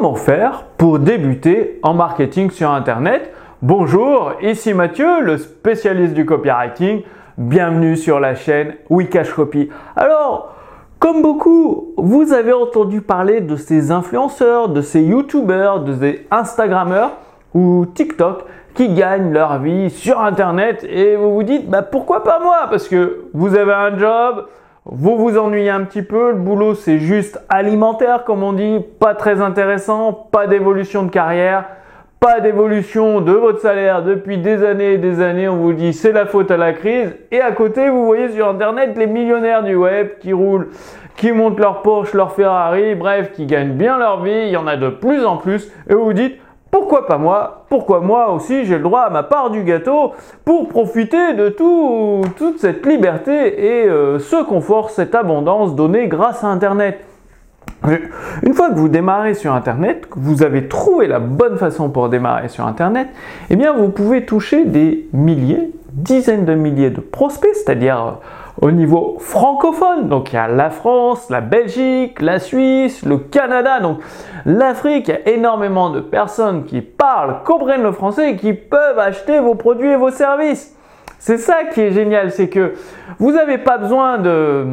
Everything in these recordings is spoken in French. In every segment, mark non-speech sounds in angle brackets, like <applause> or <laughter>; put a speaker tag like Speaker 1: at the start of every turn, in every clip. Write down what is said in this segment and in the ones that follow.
Speaker 1: Comment faire pour débuter en marketing sur Internet Bonjour, ici Mathieu, le spécialiste du copywriting. Bienvenue sur la chaîne Wikash Copy. Alors, comme beaucoup, vous avez entendu parler de ces influenceurs, de ces youtubeurs, de ces instagrammeurs ou TikTok qui gagnent leur vie sur Internet et vous vous dites bah, pourquoi pas moi? Parce que vous avez un job, vous vous ennuyez un petit peu, le boulot c'est juste alimentaire comme on dit, pas très intéressant, pas d'évolution de carrière, pas d'évolution de votre salaire depuis des années et des années, on vous dit c'est la faute à la crise et à côté vous voyez sur internet les millionnaires du web qui roulent, qui montent leur Porsche, leur Ferrari, bref, qui gagnent bien leur vie, il y en a de plus en plus et vous vous dites pourquoi pas moi? Pourquoi moi aussi j'ai le droit à ma part du gâteau pour profiter de tout, toute cette liberté et euh, ce confort, cette abondance donnée grâce à Internet. Une fois que vous démarrez sur Internet, que vous avez trouvé la bonne façon pour démarrer sur Internet, eh bien vous pouvez toucher des milliers, dizaines de milliers de prospects, c'est-à-dire au niveau francophone. Donc il y a la France, la Belgique, la Suisse, le Canada, donc l'Afrique. Il y a énormément de personnes qui parlent, comprennent le français et qui peuvent acheter vos produits et vos services. C'est ça qui est génial, c'est que vous n'avez pas besoin de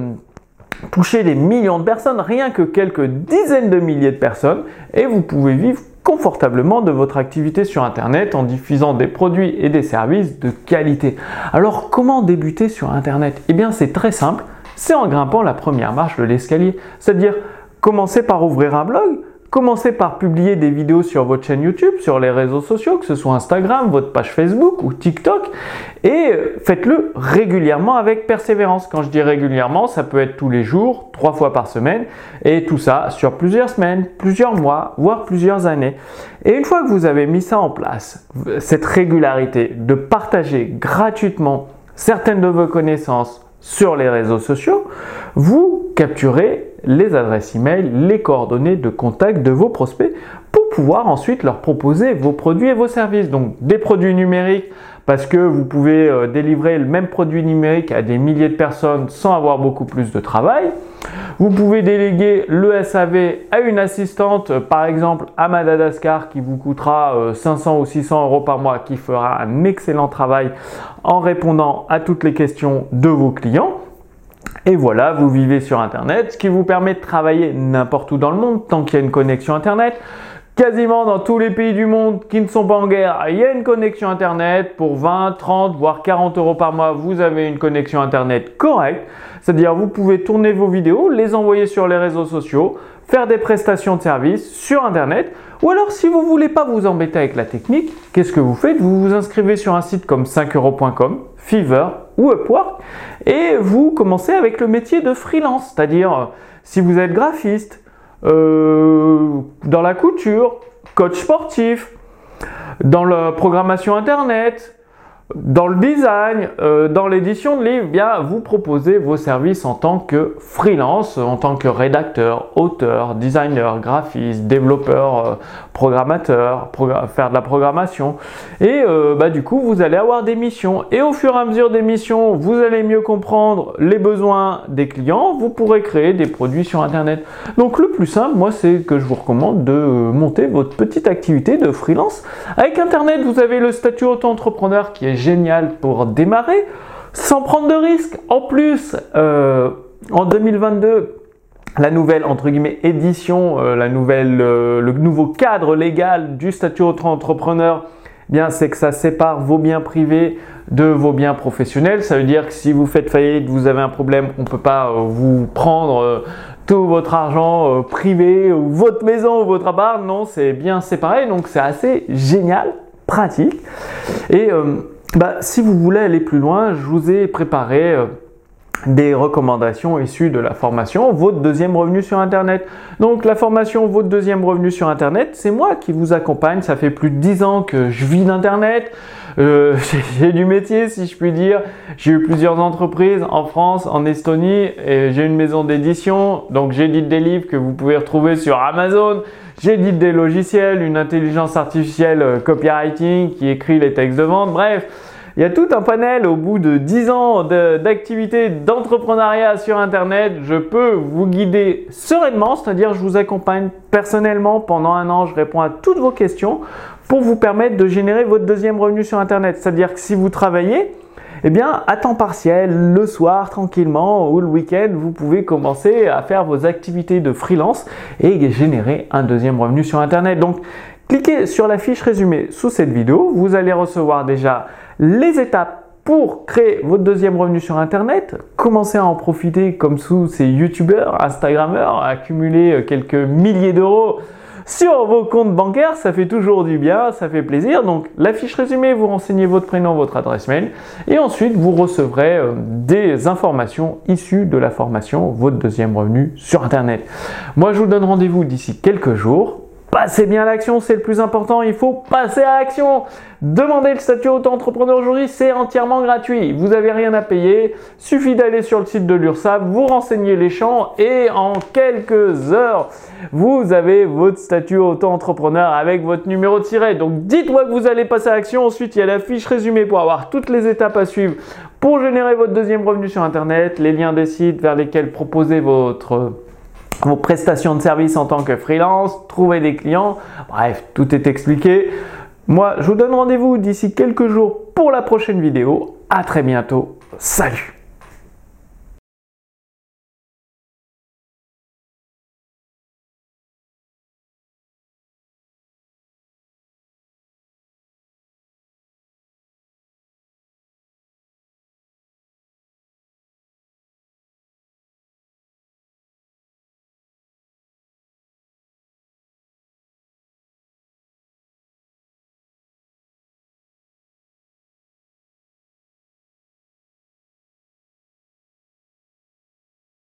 Speaker 1: toucher des millions de personnes, rien que quelques dizaines de milliers de personnes, et vous pouvez vivre confortablement de votre activité sur Internet en diffusant des produits et des services de qualité. Alors comment débuter sur Internet? Eh bien c'est très simple, c'est en grimpant la première marche de l'escalier, c'est-à-dire commencer par ouvrir un blog, Commencez par publier des vidéos sur votre chaîne YouTube, sur les réseaux sociaux, que ce soit Instagram, votre page Facebook ou TikTok, et faites-le régulièrement avec persévérance. Quand je dis régulièrement, ça peut être tous les jours, trois fois par semaine, et tout ça sur plusieurs semaines, plusieurs mois, voire plusieurs années. Et une fois que vous avez mis ça en place, cette régularité de partager gratuitement certaines de vos connaissances sur les réseaux sociaux, vous capturez les adresses email, les coordonnées de contact de vos prospects pour pouvoir ensuite leur proposer vos produits et vos services. Donc des produits numériques parce que vous pouvez euh, délivrer le même produit numérique à des milliers de personnes sans avoir beaucoup plus de travail. Vous pouvez déléguer le SAV à une assistante, euh, par exemple à Madagascar, qui vous coûtera 500 euh, ou 600 euros par mois, qui fera un excellent travail en répondant à toutes les questions de vos clients. Et voilà, vous vivez sur Internet, ce qui vous permet de travailler n'importe où dans le monde tant qu'il y a une connexion Internet. Quasiment dans tous les pays du monde qui ne sont pas en guerre, il y a une connexion Internet. Pour 20, 30, voire 40 euros par mois, vous avez une connexion Internet correcte. C'est-à-dire, vous pouvez tourner vos vidéos, les envoyer sur les réseaux sociaux, faire des prestations de services sur Internet. Ou alors, si vous ne voulez pas vous embêter avec la technique, qu'est-ce que vous faites? Vous vous inscrivez sur un site comme 5euros.com, Fiverr ou Upwork et vous commencez avec le métier de freelance. C'est-à-dire, si vous êtes graphiste, euh, dans la couture, coach sportif, dans la programmation internet, dans le design, euh, dans l'édition de livres, bien vous proposez vos services en tant que freelance, en tant que rédacteur, auteur, designer, graphiste, développeur, euh, programmateur, faire de la programmation. Et euh, bah, du coup, vous allez avoir des missions. Et au fur et à mesure des missions, vous allez mieux comprendre les besoins des clients. Vous pourrez créer des produits sur Internet. Donc le plus simple, moi, c'est que je vous recommande de monter votre petite activité de freelance. Avec Internet, vous avez le statut auto-entrepreneur qui est génial pour démarrer sans prendre de risques. En plus, euh, en 2022, la nouvelle entre guillemets édition, euh, la nouvelle, euh, le nouveau cadre légal du statut auto-entrepreneur, eh bien c'est que ça sépare vos biens privés de vos biens professionnels. Ça veut dire que si vous faites faillite, vous avez un problème, on ne peut pas vous prendre tout votre argent privé votre maison ou votre appart. Non, c'est bien séparé, donc c'est assez génial, pratique. Et bah, si vous voulez aller plus loin, je vous ai préparé euh, des recommandations issues de la formation Votre deuxième revenu sur Internet. Donc la formation Votre deuxième revenu sur Internet, c'est moi qui vous accompagne. Ça fait plus de 10 ans que je vis d'Internet. Euh, <laughs> j'ai du métier, si je puis dire. J'ai eu plusieurs entreprises en France, en Estonie, et j'ai une maison d'édition. Donc j'édite des livres que vous pouvez retrouver sur Amazon. J'édite des logiciels, une intelligence artificielle euh, copywriting qui écrit les textes de vente. Bref, Il y a tout un panel au bout de 10 ans d'activité d'entrepreneuriat sur Internet. Je peux vous guider sereinement, c'est-à-dire je vous accompagne personnellement pendant un an. Je réponds à toutes vos questions pour vous permettre de générer votre deuxième revenu sur Internet. C'est-à-dire que si vous travaillez, eh bien, à temps partiel, le soir, tranquillement, ou le week-end, vous pouvez commencer à faire vos activités de freelance et générer un deuxième revenu sur Internet. Donc, cliquez sur la fiche résumée sous cette vidéo. Vous allez recevoir déjà les étapes pour créer votre deuxième revenu sur Internet, commencez à en profiter comme sous ces YouTubeurs, Instagrammeurs, accumuler quelques milliers d'euros sur vos comptes bancaires, ça fait toujours du bien, ça fait plaisir. Donc la fiche résumée, vous renseignez votre prénom, votre adresse mail et ensuite vous recevrez euh, des informations issues de la formation Votre deuxième revenu sur Internet. Moi je vous donne rendez-vous d'ici quelques jours Passez bien à l'action, c'est le plus important. Il faut passer à l'action. Demandez le statut auto-entrepreneur aujourd'hui, c'est entièrement gratuit. Vous n'avez rien à payer. Suffit d'aller sur le site de l'URSSAF, vous renseignez les champs et en quelques heures, vous avez votre statut auto-entrepreneur avec votre numéro de tiré. Donc dites-moi que vous allez passer à l'action. Ensuite, il y a la fiche résumée pour avoir toutes les étapes à suivre pour générer votre deuxième revenu sur Internet, les liens des sites vers lesquels proposer votre vos prestations de service en tant que freelance, trouver des clients, bref, tout est expliqué. Moi, je vous donne rendez-vous d'ici quelques jours pour la prochaine vidéo. À très bientôt. Salut